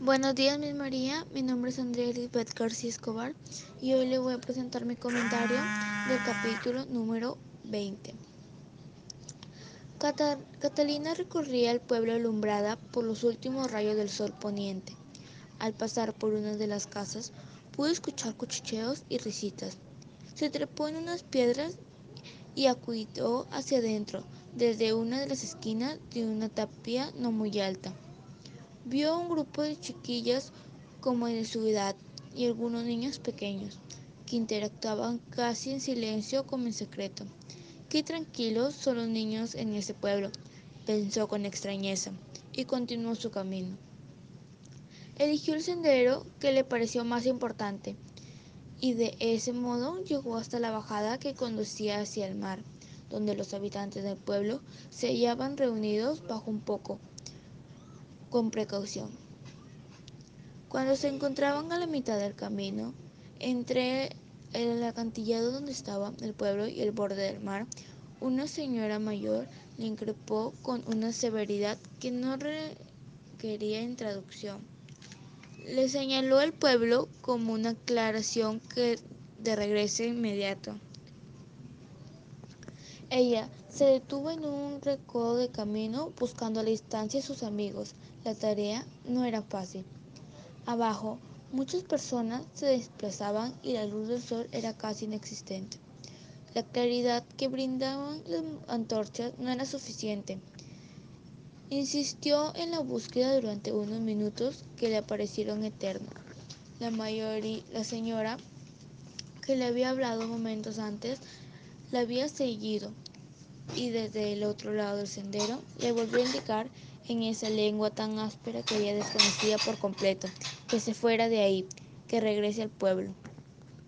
Buenos días, mi María. Mi nombre es Andrea Elizabeth García Escobar y hoy le voy a presentar mi comentario del capítulo número 20. Catalina recorría el pueblo alumbrada por los últimos rayos del sol poniente. Al pasar por una de las casas, pudo escuchar cuchicheos y risitas. Se trepó en unas piedras y acudió hacia adentro, desde una de las esquinas de una tapia no muy alta. Vio un grupo de chiquillas como de su edad y algunos niños pequeños que interactuaban casi en silencio como en secreto. Qué tranquilos son los niños en ese pueblo, pensó con extrañeza y continuó su camino. Eligió el sendero que le pareció más importante y de ese modo llegó hasta la bajada que conducía hacia el mar, donde los habitantes del pueblo se hallaban reunidos bajo un poco con precaución. Cuando se encontraban a la mitad del camino, entre el acantilado donde estaba el pueblo y el borde del mar, una señora mayor le increpó con una severidad que no requería introducción. Le señaló el pueblo como una aclaración que de regreso inmediato. Ella se detuvo en un recodo de camino buscando a la distancia a sus amigos. La tarea no era fácil. Abajo, muchas personas se desplazaban y la luz del sol era casi inexistente. La claridad que brindaban las antorchas no era suficiente. Insistió en la búsqueda durante unos minutos que le parecieron eternos. La mayoría, la señora que le había hablado momentos antes la había seguido y desde el otro lado del sendero le volvió a indicar en esa lengua tan áspera que ella desconocía por completo, que se fuera de ahí, que regrese al pueblo.